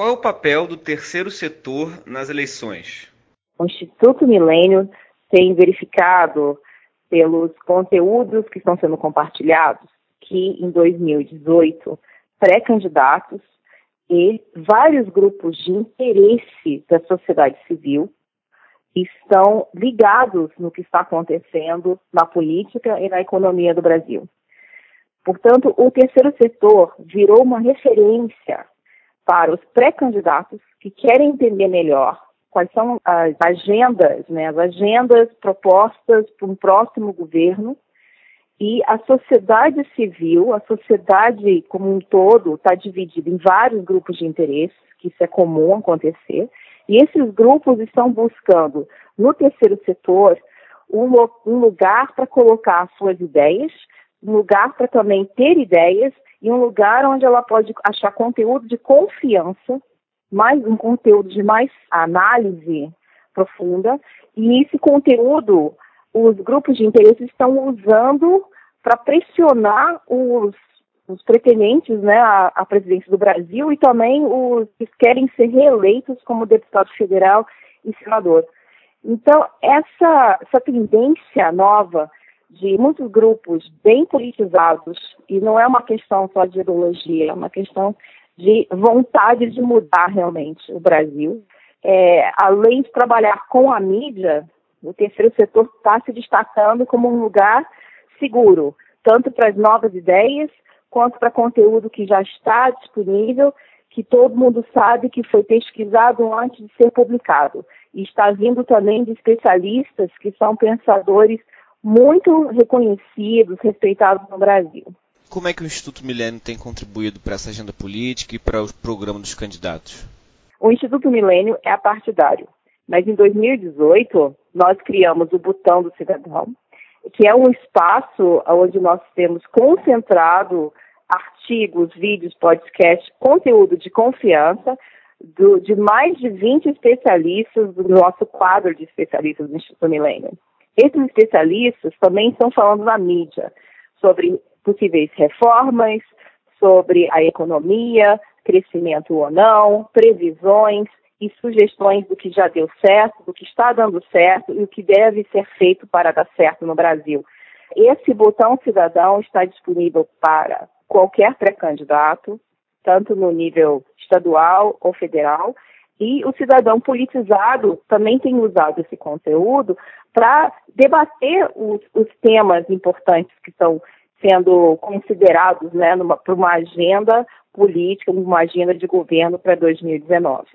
Qual é o papel do terceiro setor nas eleições? O Instituto Milênio tem verificado pelos conteúdos que estão sendo compartilhados que em 2018 pré-candidatos e vários grupos de interesse da sociedade civil estão ligados no que está acontecendo na política e na economia do Brasil. Portanto, o terceiro setor virou uma referência para os pré-candidatos que querem entender melhor quais são as agendas, né, as agendas propostas para um próximo governo e a sociedade civil, a sociedade como um todo, está dividida em vários grupos de interesse, que isso é comum acontecer, e esses grupos estão buscando, no terceiro setor, um, lugar para colocar suas ideias, lugar para também ter ideias e um lugar onde ela pode achar conteúdo de confiança, mais um conteúdo de mais análise profunda, e esse conteúdo os grupos de interesse estão usando para pressionar os, os pretendentes né, à, à, presidência do Brasil e também os que querem ser reeleitos como deputado federal e senador. Então, essa, essa tendência nova de muitos grupos bem politizados, e não é uma questão só de ideologia, é uma questão de vontade de mudar realmente o Brasil, é, além de trabalhar com a mídia, o terceiro setor está se destacando como um lugar seguro, tanto para as novas ideias, quanto para conteúdo que já está disponível, que todo mundo sabe que foi pesquisado antes de ser publicado. E está vindo também de especialistas que são pensadores muito reconhecidos, respeitados no Brasil. Como é que o Instituto Milênio tem contribuído para essa agenda política e para o programa dos candidatos? O Instituto Milênio é apartidário, mas em 2018 nós criamos o Botão do Cidadão, que é um espaço onde nós temos concentrado artigos, vídeos, podcasts, conteúdo de confiança do, de mais de 20 especialistas do nosso quadro de especialistas do Instituto Milênio. Esses especialistas também estão falando na mídia sobre possíveis reformas, sobre a economia, crescimento ou não, previsões, e sugestões do que já deu certo, do que está dando certo e o que deve ser feito para dar certo no Brasil. Esse botão cidadão está disponível para qualquer pré-candidato, tanto no nível estadual ou federal, e o cidadão politizado também tem usado esse conteúdo para debater os, os, temas importantes que estão sendo considerados né, para uma agenda política, uma agenda de governo para 2019.